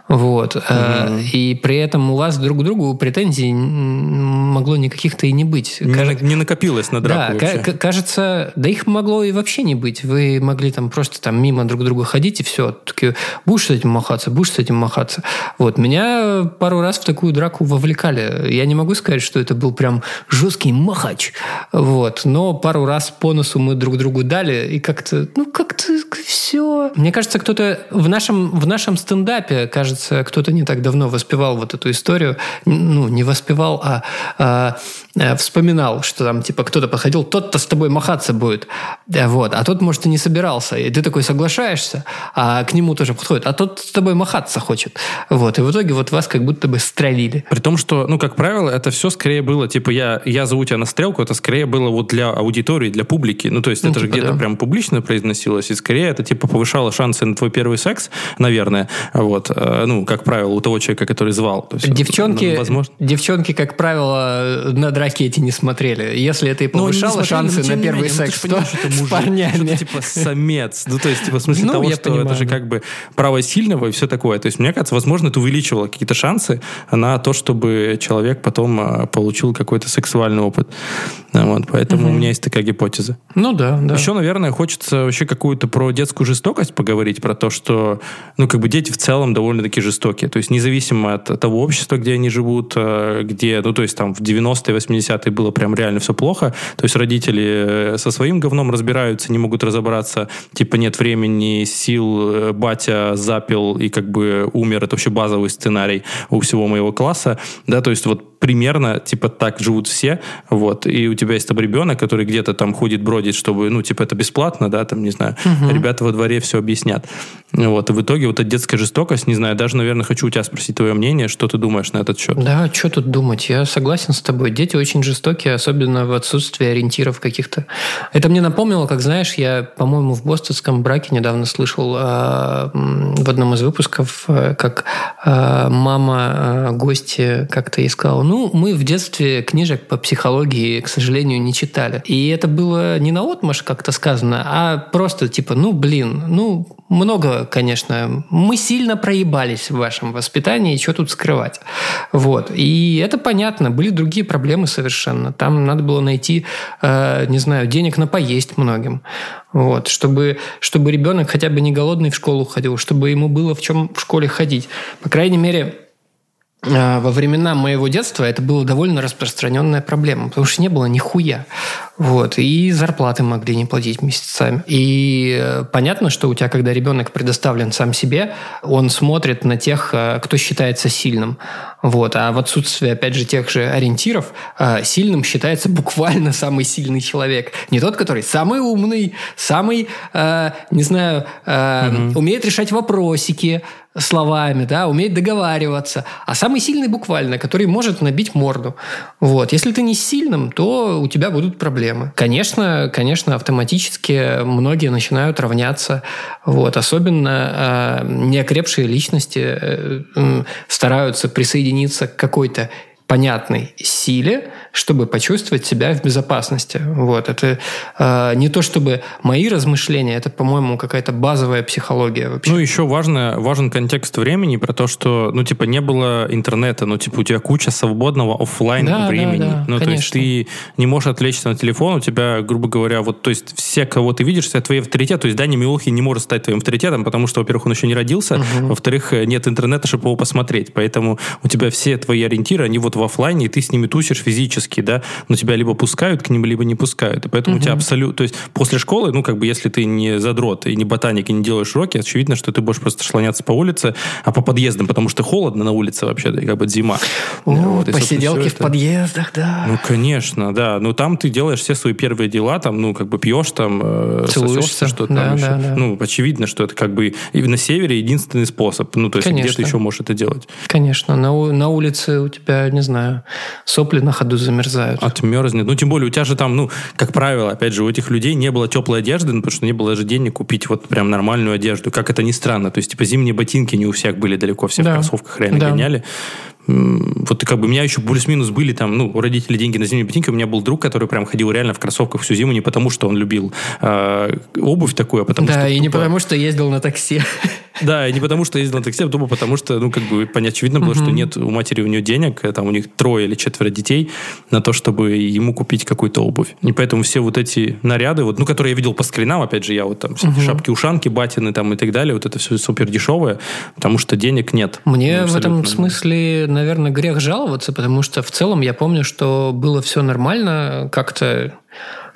Вот. Mm-hmm. И при этом у вас друг к другу претензий могло никаких-то и не быть. Не, Каж... не накопилось на драку Да, к- кажется, да их могло и вообще не быть. Вы могли там просто там мимо друг друга ходить и все. Такие, будешь с этим махаться, будешь с этим махаться. Вот. Меня пару раз в такую драку вовлекали. Я не могу сказать, что это был прям жесткий махач. Вот. Но пару раз по носу мы друг другу дали, и как-то, ну, как-то все. Мне кажется, кто-то в нашем, в нашем стендапе, кажется, кто-то не так давно воспевал вот эту историю, ну, не воспевал, а, а, а вспоминал, что там, типа, кто-то подходил, тот-то с тобой махаться будет, вот, а тот, может, и не собирался, и ты такой соглашаешься, а к нему тоже подходит, а тот с тобой махаться хочет, вот, и в итоге вот вас как будто бы стрелили. При том, что, ну, как правило, это все скорее было, типа, я, я зову тебя на стрелку, это скорее было вот для аудитории, для публики, ну, то есть ну, это типа, же где-то да. прям публично произносилось, и скорее это, типа, повышало шансы на твой первый секс, наверное, вот, э, ну, как правило, у того человека, который звал. То есть, девчонки, ну, возможно... девчонки, как правило, на драке эти не смотрели. Если это и ну, повышало шансы на первый менее, секс, ну, то с парнями. типа самец. Ну, то есть, типа, в смысле ну, того, что понимаю, это же как бы право сильного и все такое. То есть, мне кажется, возможно, это увеличивало какие-то шансы на то, чтобы человек потом а, получил какой-то сексуальный опыт. Вот, поэтому угу. у меня есть такая гипотеза. Ну да, да. Еще, наверное, хочется вообще какую-то про детскую жестокость поговорить, про то, что, ну, как бы дети в целом довольно-таки жестокие. То есть, независимо от того общества, где они живут, э, где, ну, то есть, там в 90-е, 80-е было прям реально все плохо. То есть, родители э, со своим говном разбираются, не могут разобраться. Типа, нет времени, сил, э, батя запил и как бы умер. Это вообще базовый сценарий у всего моего класса. Да, то есть, вот примерно, типа, так живут все, вот, и у тебя есть там ребенок, который где-то там ходит, бродит, чтобы, ну, типа, это бесплатно, да, там, не знаю, угу. ребята во дворе все объяснят. Вот, и в итоге вот эта детская жестокость, не знаю, даже, наверное, хочу у тебя спросить твое мнение, что ты думаешь на этот счет? Да, что тут думать, я согласен с тобой. Дети очень жестокие, особенно в отсутствии ориентиров каких-то. Это мне напомнило, как, знаешь, я, по-моему, в бостонском браке недавно слышал э, в одном из выпусков, э, как э, мама э, гости как-то ей сказала, ну, мы в детстве книжек по психологии, к сожалению, не читали. И это было не на отмаш как-то сказано, а просто типа, ну, блин, ну, много, конечно. Мы сильно проебались в вашем воспитании, что тут скрывать. Вот. И это понятно. Были другие проблемы совершенно. Там надо было найти, э, не знаю, денег на поесть многим. Вот. Чтобы, чтобы ребенок хотя бы не голодный в школу ходил, чтобы ему было в чем в школе ходить. По крайней мере, во времена моего детства это была довольно распространенная проблема, потому что не было нихуя. Вот, и зарплаты могли не платить месяцами. И э, понятно, что у тебя, когда ребенок предоставлен сам себе, он смотрит на тех, э, кто считается сильным. Вот. А в отсутствии, опять же, тех же ориентиров, э, сильным считается буквально самый сильный человек. Не тот, который самый умный, самый, не знаю, угу. умеет решать вопросики, словами, да, умеет договариваться, а самый сильный буквально, который может набить морду. Вот. Если ты не сильным, то у тебя будут проблемы. Конечно, конечно, автоматически многие начинают равняться. Вот. Особенно э, неокрепшие личности э, стараются присоединиться к какой-то понятной силе, чтобы почувствовать себя в безопасности. Вот. Это э, не то чтобы мои размышления, это, по-моему, какая-то базовая психология вообще. Ну, еще важно, важен контекст времени про то, что, ну, типа, не было интернета, ну, типа, у тебя куча свободного офлайн да, времени. Да, да, ну, конечно. то есть ты не можешь отвлечься на телефон, у тебя, грубо говоря, вот, то есть все, кого ты видишь, это твой авторитет, то есть Даня Милохин не может стать твоим авторитетом, потому что, во-первых, он еще не родился, угу. во-вторых, нет интернета, чтобы его посмотреть, поэтому у тебя все твои ориентиры, они вот в офлайне, и ты с ними тусишь физически, да, но тебя либо пускают к ним, либо не пускают. И поэтому угу. у тебя абсолютно... То есть после школы, ну, как бы, если ты не задрот и не ботаник, и не делаешь уроки, очевидно, что ты будешь просто шлоняться по улице, а по подъездам, потому что холодно на улице вообще, да, и как бы зима. О, вот, посиделки в это... подъездах, да. Ну, конечно, да. Но там ты делаешь все свои первые дела, там, ну, как бы пьешь, там, э, Целуешься, что-то да, там да, еще. Да. Ну, очевидно, что это как бы и на севере единственный способ. Ну, то есть Конечно. где ты еще можешь это делать? Конечно. На, на улице у тебя, не знаю, сопли на ходу замерзают. Отмерзнет. Ну, тем более, у тебя же там, ну, как правило, опять же, у этих людей не было теплой одежды, ну, потому что не было даже денег купить вот прям нормальную одежду. Как это ни странно. То есть, типа, зимние ботинки не у всех были далеко, все да. в кроссовках реально да. гоняли вот как бы у меня еще плюс-минус были там, ну, у родителей деньги на зимние ботинки. У меня был друг, который прям ходил реально в кроссовках всю зиму не потому, что он любил э, обувь такую, а потому да, что... Да, и тупо... не потому, что ездил на такси. Да, и не потому, что ездил на такси, а тупо потому, что, ну, как бы, понятно, очевидно было, что нет у матери у нее денег, э, там у них трое или четверо детей, на то, чтобы ему купить какую-то обувь. И поэтому все вот эти наряды, вот, ну, которые я видел по скринам, опять же, я вот там шапки-ушанки, батины там и так далее, вот это все супер дешевое, потому что денег нет. Мне ну, в этом смысле наверное, грех жаловаться, потому что в целом я помню, что было все нормально, как-то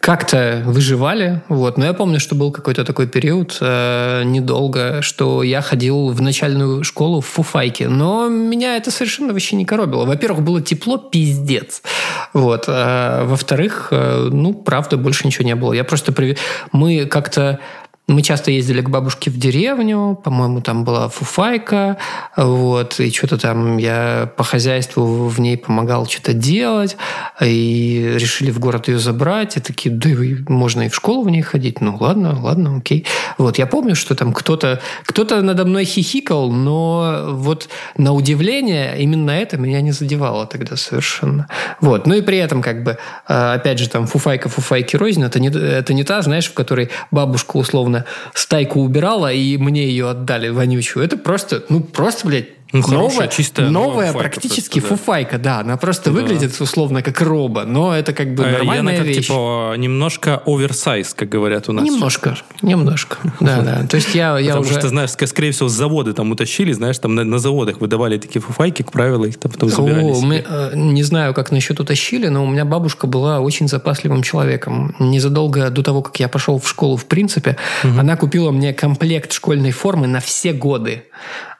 как-то выживали. Вот. Но я помню, что был какой-то такой период э, недолго, что я ходил в начальную школу в фуфайке. Но меня это совершенно вообще не коробило. Во-первых, было тепло, пиздец. Вот. А, во-вторых, э, ну, правда, больше ничего не было. Я просто... Прив... Мы как-то мы часто ездили к бабушке в деревню, по-моему, там была фуфайка, вот, и что-то там я по хозяйству в ней помогал что-то делать, и решили в город ее забрать, и такие, да, можно и в школу в ней ходить, ну ладно, ладно, окей. Вот, я помню, что там кто-то кто надо мной хихикал, но вот на удивление именно это меня не задевало тогда совершенно. Вот, ну и при этом как бы, а, опять же, там фуфайка, фуфайки рознь, это не, это не та, знаешь, в которой бабушка условно стайку убирала, и мне ее отдали вонючую. Это просто, ну, просто, блядь, ну, новая, чисто новая практически просто, да. фуфайка, да. Она просто да. выглядит условно как роба, но это как бы нормальная и она как, вещь. типа немножко оверсайз, как говорят у нас. Немножко, немножко, да, да. То есть я, я Потому уже... что, знаешь, скорее всего, с заводы там утащили, знаешь, там на, на заводах выдавали такие фуфайки, как правило, их там потом забирали О, мы, э, Не знаю, как насчет утащили, но у меня бабушка была очень запасливым человеком. Незадолго до того, как я пошел в школу, в принципе, угу. она купила мне комплект школьной формы на все годы.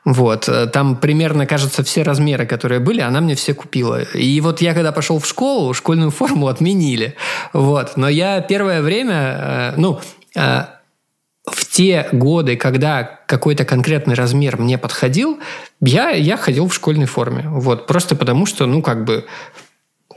Вот. Э, там примерно, кажется, все размеры, которые были, она мне все купила. И вот я, когда пошел в школу, школьную форму отменили. Вот. Но я первое время, э, ну, э, в те годы, когда какой-то конкретный размер мне подходил, я, я ходил в школьной форме. Вот. Просто потому, что, ну, как бы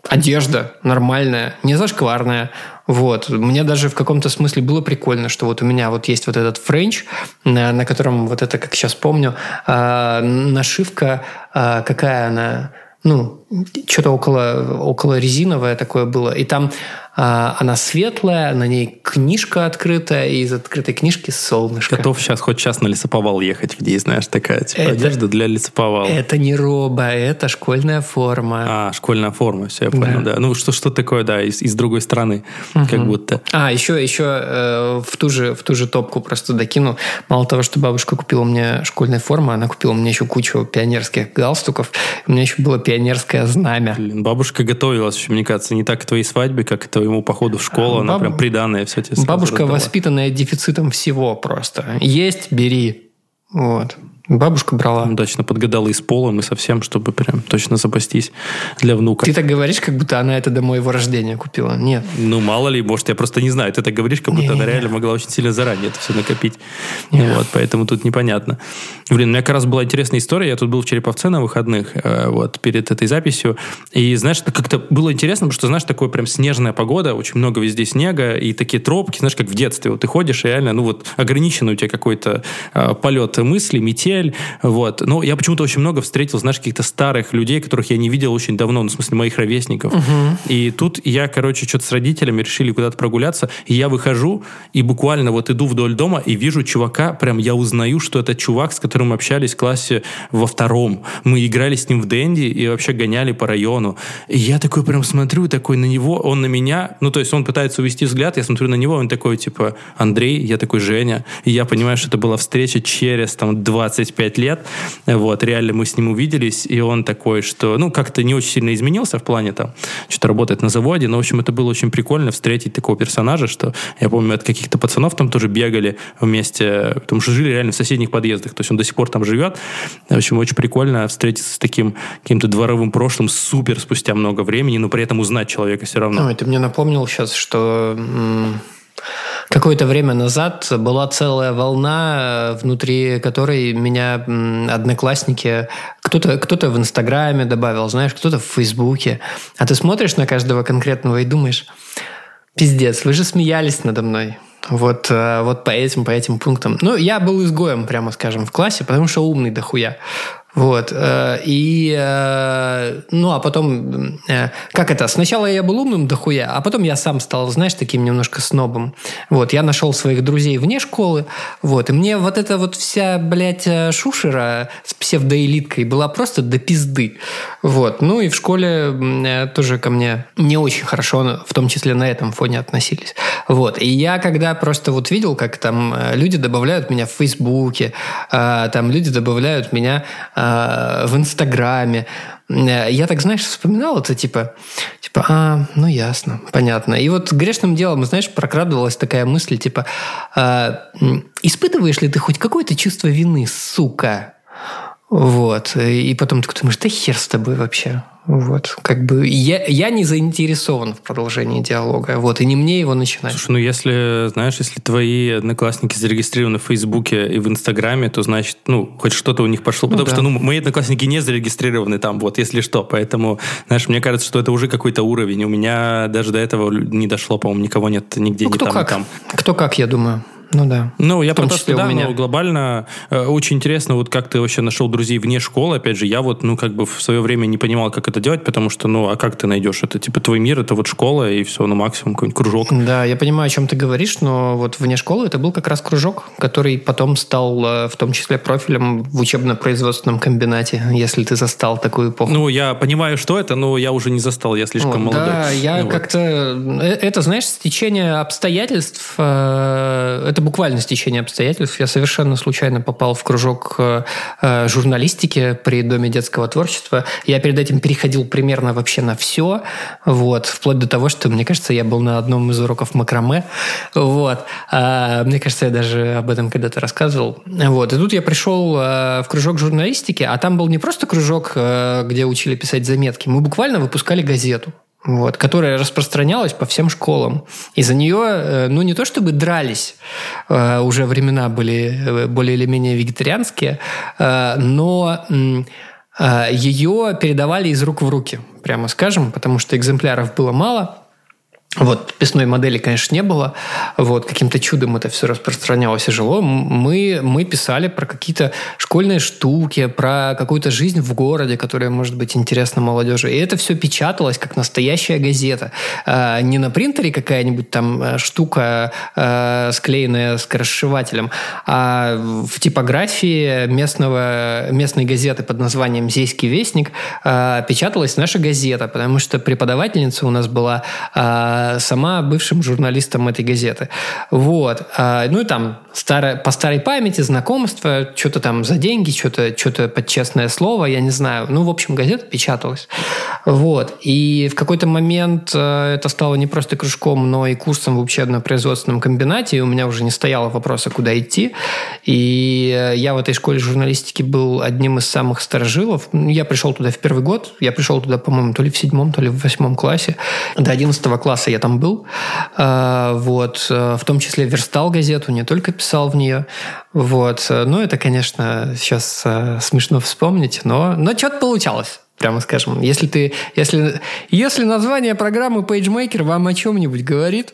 одежда нормальная, не зашкварная. Вот. Мне даже в каком-то смысле было прикольно, что вот у меня вот есть вот этот френч, на, котором вот это, как сейчас помню, э, нашивка, э, какая она, ну, что-то около, около резиновое такое было. И там а, она светлая, на ней книжка открытая, и из открытой книжки солнышко. Готов сейчас хоть час на лесоповал ехать, где, знаешь, такая типа, это, одежда для лесоповала. Это не роба, это школьная форма. А, школьная форма, все, я понял, да. да. Ну, что, что такое, да, из, из другой страны, угу. как будто. А, еще, еще э, в, ту же, в ту же топку просто докину. Мало того, что бабушка купила мне школьную форму, она купила мне еще кучу пионерских галстуков. У меня еще было пионерское знамя. Блин, бабушка готовилась, мне кажется, не так к твоей свадьбе, как к твоему походу в школу, а, она баб... прям приданная все тебе Бабушка раздала. воспитанная дефицитом всего просто. Есть, бери. Вот. Бабушка брала. Удачно подгадала и с полом, и со всем, чтобы прям точно запастись для внука. Ты так говоришь, как будто она это до моего рождения купила. Нет. Ну, мало ли, может, я просто не знаю. Ты так говоришь, как будто не, она не, реально не. могла очень сильно заранее это все накопить. Не. Вот, поэтому тут непонятно. Блин, у меня как раз была интересная история. Я тут был в Череповце на выходных, э, вот, перед этой записью. И, знаешь, как-то было интересно, потому что, знаешь, такое прям снежная погода, очень много везде снега, и такие тропки, знаешь, как в детстве. Вот ты ходишь, и реально, ну вот, ограниченный у тебя какой-то э, полет мысли, метель, метель, вот. Но я почему-то очень много встретил, знаешь, каких-то старых людей, которых я не видел очень давно, ну, в смысле, моих ровесников. Угу. И тут я, короче, что-то с родителями решили куда-то прогуляться, и я выхожу, и буквально вот иду вдоль дома, и вижу чувака, прям я узнаю, что это чувак, с которым мы общались в классе во втором. Мы играли с ним в Дэнди и вообще гоняли по району. И я такой прям смотрю, такой на него, он на меня, ну, то есть он пытается увести взгляд, я смотрю на него, он такой, типа, Андрей, я такой, Женя. И я понимаю, что это была встреча через, там, 20 25 лет. Вот, реально мы с ним увиделись, и он такой, что, ну, как-то не очень сильно изменился в плане там, что-то работает на заводе, но, в общем, это было очень прикольно встретить такого персонажа, что, я помню, от каких-то пацанов там тоже бегали вместе, потому что жили реально в соседних подъездах, то есть он до сих пор там живет. В общем, очень прикольно встретиться с таким каким-то дворовым прошлым супер спустя много времени, но при этом узнать человека все равно. Ой, ты мне напомнил сейчас, что Какое-то время назад была целая волна, внутри которой меня одноклассники, кто-то кто в Инстаграме добавил, знаешь, кто-то в Фейсбуке. А ты смотришь на каждого конкретного и думаешь, пиздец, вы же смеялись надо мной. Вот, э, вот по этим, по этим пунктам. Ну, я был изгоем, прямо скажем, в классе, потому что умный дохуя. Вот. Э, и, э, ну, а потом, как это, сначала я был умным дохуя, а потом я сам стал, знаешь, таким немножко снобом. Вот, я нашел своих друзей вне школы, вот, и мне вот эта вот вся, блядь, шушера с псевдоэлиткой была просто до пизды. Вот, ну и в школе тоже ко мне не очень хорошо, в том числе на этом фоне относились. Вот, и я когда просто вот видел, как там люди добавляют меня в Фейсбуке, там люди добавляют меня Э, в Инстаграме. э, я так, знаешь, вспоминал это, типа, типа, а, ну ясно, понятно. И вот грешным делом, знаешь, прокрадывалась такая мысль, типа, а, испытываешь ли ты хоть какое-то чувство вины, сука? Вот. И потом ты думаешь, да хер с тобой вообще. Вот, как бы я, я не заинтересован в продолжении диалога, вот, и не мне его начинать. Слушай, ну если, знаешь, если твои одноклассники зарегистрированы в Фейсбуке и в Инстаграме, то значит, ну, хоть что-то у них пошло, ну, потому да. что, ну, мои одноклассники не зарегистрированы там, вот, если что, поэтому, знаешь, мне кажется, что это уже какой-то уровень, у меня даже до этого не дошло, по-моему, никого нет нигде, ну, ни кто там, как. там. Кто как, я думаю. Ну да. Ну, я про то, что да, меня. но глобально э, очень интересно, вот как ты вообще нашел друзей вне школы. Опять же, я вот, ну, как бы в свое время не понимал, как это делать, потому что, ну, а как ты найдешь это? Типа твой мир, это вот школа, и все, ну, максимум какой-нибудь кружок. Да, я понимаю, о чем ты говоришь, но вот вне школы это был как раз кружок, который потом стал э, в том числе профилем в учебно-производственном комбинате, если ты застал такую эпоху. Ну, я понимаю, что это, но я уже не застал, я слишком вот, молодой. Да, я ну, как-то... Вот. Э, это, знаешь, стечение обстоятельств, это буквально стечение обстоятельств я совершенно случайно попал в кружок э, э, журналистики при Доме детского творчества. Я перед этим переходил примерно вообще на все, вот, вплоть до того, что, мне кажется, я был на одном из уроков макраме, вот. А, мне кажется, я даже об этом когда-то рассказывал. Вот. И тут я пришел э, в кружок журналистики, а там был не просто кружок, где учили писать заметки, мы буквально выпускали газету вот, которая распространялась по всем школам. И за нее, э, ну, не то чтобы дрались, э, уже времена были э, более или менее вегетарианские, но ее передавали из рук в руки, прямо скажем, потому что экземпляров было мало – вот, подписной модели, конечно, не было. Вот, каким-то чудом это все распространялось и жило. Мы, мы писали про какие-то школьные штуки, про какую-то жизнь в городе, которая может быть интересна молодежи. И это все печаталось как настоящая газета. А, не на принтере какая-нибудь там э, штука, а, склеенная скоросшивателем, а в типографии местного, местной газеты под названием «Зейский вестник» а, печаталась наша газета, потому что преподавательница у нас была сама бывшим журналистом этой газеты. Вот. А, ну и там старое, по старой памяти, знакомство, что-то там за деньги, что-то что под честное слово, я не знаю. Ну, в общем, газета печаталась. Вот. И в какой-то момент э, это стало не просто кружком, но и курсом в учебно-производственном комбинате, и у меня уже не стояло вопроса, куда идти. И э, я в этой школе журналистики был одним из самых старожилов. Я пришел туда в первый год, я пришел туда, по-моему, то ли в седьмом, то ли в восьмом классе. До одиннадцатого класса я там был. А, вот. Э, в том числе верстал газету, не только писал в нее. Вот. Ну, это, конечно, сейчас э, смешно вспомнить, но, но что-то получалось прямо скажем. Если ты, если, если название программы PageMaker вам о чем-нибудь говорит,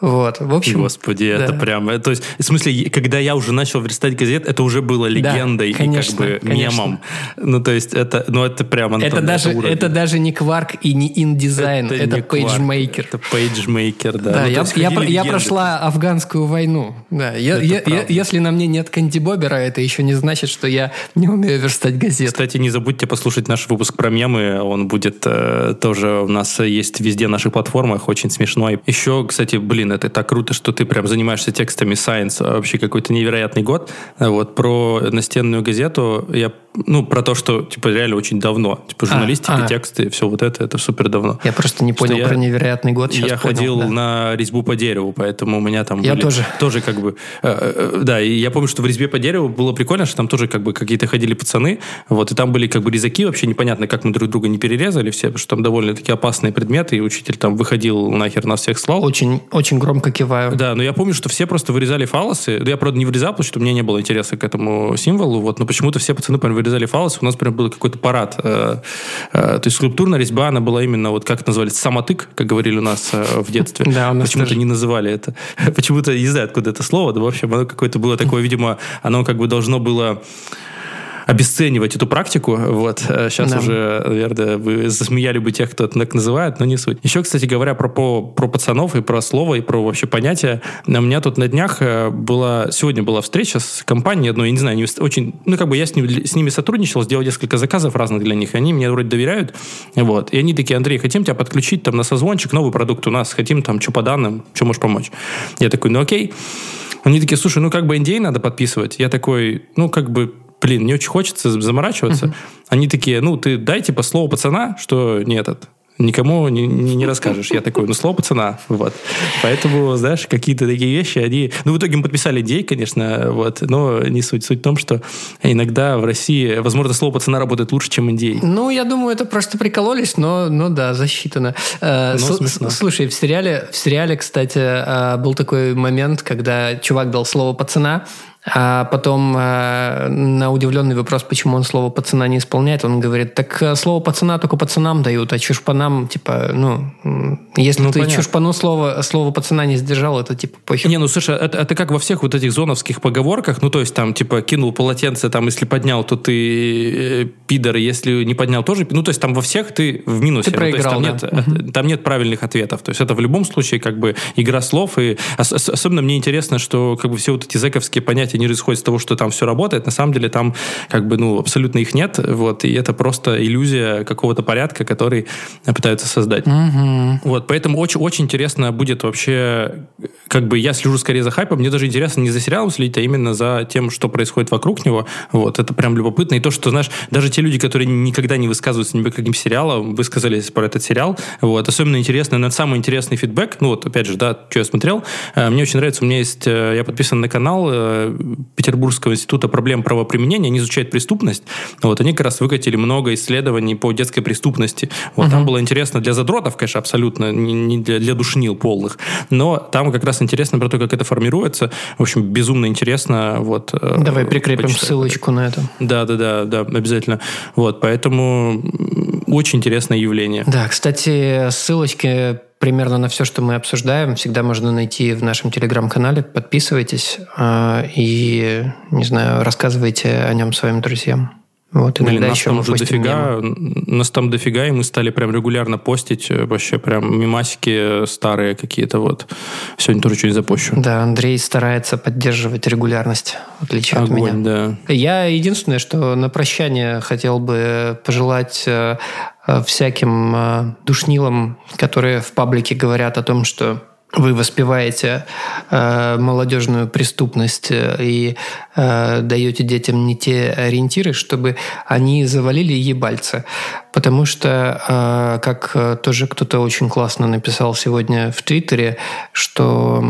вот, в общем... Господи, да. это прям... То есть, в смысле, когда я уже начал верстать газет, это уже было легендой да, конечно, и как бы конечно. мемом. Ну, то есть, это, ну, это прям... Антон, это, даже, это, это даже не Quark и не InDesign, это, это PageMaker. Это PageMaker, да. да ну, я, я, я прошла афганскую войну. Да. Я, я, я, если на мне нет Канди Бобера, это еще не значит, что я не умею верстать газеты. Кстати, не забудьте послушать наш выпуск про мемы. Он будет э, тоже... У нас есть везде на наших платформах, очень смешной. Еще, кстати, блин, это так круто, что ты прям занимаешься текстами Science, вообще какой-то невероятный год. Вот про настенную газету я ну, про то, что, типа, реально очень давно. Типа, а, журналистика, а, а. тексты, все вот это, это супер давно. Я просто не понял про я, невероятный год. Я понял, ходил да. на резьбу по дереву, поэтому у меня там Я были, тоже. Тоже как бы... Э, э, да, и я помню, что в резьбе по дереву было прикольно, что там тоже как бы какие-то ходили пацаны, вот, и там были как бы резаки, вообще непонятно, как мы друг друга не перерезали все, потому что там довольно-таки опасные предметы, и учитель там выходил нахер нас всех слал. Очень, очень громко киваю. Да, но я помню, что все просто вырезали фалосы. Я, правда, не вырезал, потому что у меня не было интереса к этому символу, вот, но почему-то все пацаны прям вырезали фалосы. У нас прям был какой-то парад. Э, э, то есть скульптурная резьба, она была именно, вот как это называли, самотык, как говорили у нас э, в детстве. Да, у нас Почему-то не называли это. Почему-то, не знаю, откуда это слово, да, в общем, оно какое-то было такое, видимо, оно как бы должно было обесценивать эту практику. Вот. Сейчас да. уже, наверное, вы засмеяли бы тех, кто это так называет, но не суть. Еще, кстати говоря, про, по, про пацанов и про слово, и про вообще понятие. У меня тут на днях э, была, сегодня была встреча с компанией одной, я не знаю, они очень, ну, как бы я с, ним, с ними сотрудничал, сделал несколько заказов разных для них, они мне вроде доверяют. Вот. И они такие, Андрей, хотим тебя подключить там на созвончик, новый продукт у нас, хотим там, что по данным, что можешь помочь. Я такой, ну окей. Они такие, слушай, ну как бы NDA надо подписывать. Я такой, ну как бы блин, не очень хочется заморачиваться. Uh-huh. Они такие, ну, ты дай, типа, слово пацана, что не этот, никому не, не, не расскажешь. Я такой, ну, слово пацана. Вот. Поэтому, знаешь, какие-то такие вещи, они... Ну, в итоге мы подписали идеи, конечно, вот, но не суть. Суть в том, что иногда в России, возможно, слово пацана работает лучше, чем идеи. Ну, я думаю, это просто прикололись, но, но да, засчитано. Э, ну, слушай, в сериале, в сериале, кстати, э, был такой момент, когда чувак дал слово пацана, а потом э, на удивленный вопрос, почему он слово пацана не исполняет, он говорит, так э, слово пацана только пацанам дают, а чушпанам, типа, ну, если ну, ты понятно. чушпану слово, слово пацана не сдержал, это типа похер. Не, ну слушай, это, это как во всех вот этих зоновских поговорках, ну то есть там типа кинул полотенце, там если поднял, то ты э, пидор, если не поднял тоже, ну то есть там во всех ты в минусе. Ты проиграл, ну, то есть, там, да. нет, угу. там нет правильных ответов, то есть это в любом случае как бы игра слов, и особенно мне интересно, что как бы все вот эти зэковские понятия не исходят из того, что там все работает, на самом деле там как бы ну абсолютно их нет, вот, и это просто иллюзия какого-то порядка, который пытаются создать. Угу. Вот, поэтому очень, очень интересно будет вообще, как бы я слежу скорее за хайпом, мне даже интересно не за сериалом следить, а именно за тем, что происходит вокруг него. Вот, это прям любопытно. И то, что, знаешь, даже те люди, которые никогда не высказываются ни по каким сериалам, высказались про этот сериал. Вот, особенно интересно, на самый интересный фидбэк, ну вот, опять же, да, что я смотрел, э, мне очень нравится, у меня есть, э, я подписан на канал э, Петербургского института проблем правоприменения, они изучают преступность. Вот, они как раз выкатили много исследований по детской преступности. Вот, uh-huh. там было интересно для задротов, конечно, абсолютно, не, не для, для душнил полных. Но там как раз интересно про то, как это формируется. В общем, безумно интересно. Вот, э, Давай прикрепим почитать. ссылочку на это. Да, да, да, да, обязательно. Вот, поэтому очень интересное явление. Да, кстати, ссылочки примерно на все, что мы обсуждаем, всегда можно найти в нашем телеграм-канале. Подписывайтесь э, и, не знаю, рассказывайте о нем своим друзьям. Вот, Блин, нас еще там уже дофига, нас там дофига, и мы стали прям регулярно постить э, вообще прям мимасики старые какие-то вот. Сегодня тоже что-нибудь запущу. Да, Андрей старается поддерживать регулярность, в отличие Огонь, от меня. Да. Я единственное, что на прощание хотел бы пожелать э, э, всяким душнилам, которые в паблике говорят о том, что вы воспеваете э, молодежную преступность э, и э, даете детям не те ориентиры, чтобы они завалили ебальца. Потому что, э, как э, тоже кто-то очень классно написал сегодня в Твиттере, что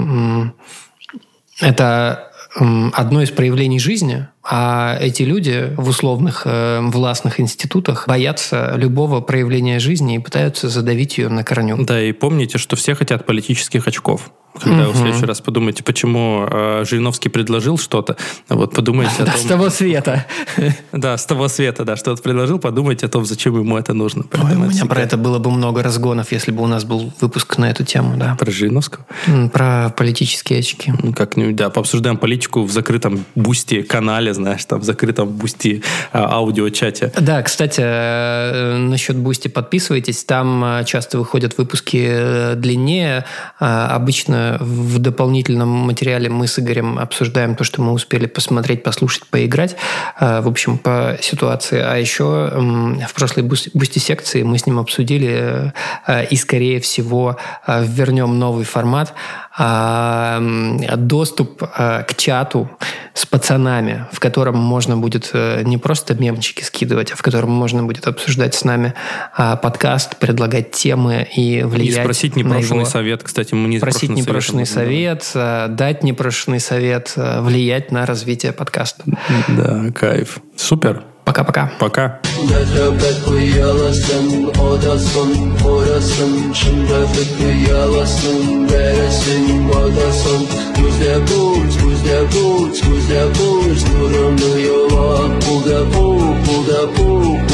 э, это одно из проявлений жизни, а эти люди в условных э, властных институтах боятся любого проявления жизни и пытаются задавить ее на корню. Да, и помните, что все хотят политических очков когда угу. вы в следующий раз подумаете, почему э, Жириновский предложил что-то, вот подумайте о том... с того света. Да, с того света, да, что-то предложил, подумайте о том, зачем ему это нужно. Ой, у меня про это было бы много разгонов, если бы у нас был выпуск на эту тему, да. Про Жириновского? Про политические очки. Ну, как-нибудь, да, пообсуждаем политику в закрытом Boosty канале, знаешь, там, в закрытом Boosty а, аудиочате. Да, кстати, э, насчет Boosty подписывайтесь, там э, часто выходят выпуски э, длиннее, а, обычно в дополнительном материале мы с Игорем обсуждаем то, что мы успели посмотреть, послушать, поиграть, э, в общем, по ситуации. А еще в прошлой Boosty-секции мы с ним обсудили э, и, скорее всего, э, вернем новый формат доступ а, к чату с пацанами, в котором можно будет э, не просто мемчики скидывать, а в котором можно будет обсуждать с нами а, подкаст, предлагать темы и влиять И спросить непрошенный совет, кстати. Мы не Просить непрошенный совет, совет дать непрошенный совет, влиять на развитие подкаста. Да, кайф. Супер. Пока-пока. Пока.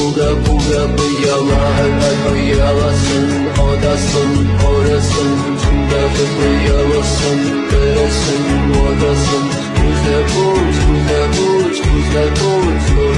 Puga bıyala Helal bıyalasın Odasın orasın Tümde bıyalasın Veresin odasın Kuzde buz, kuzde buz, kuzde buz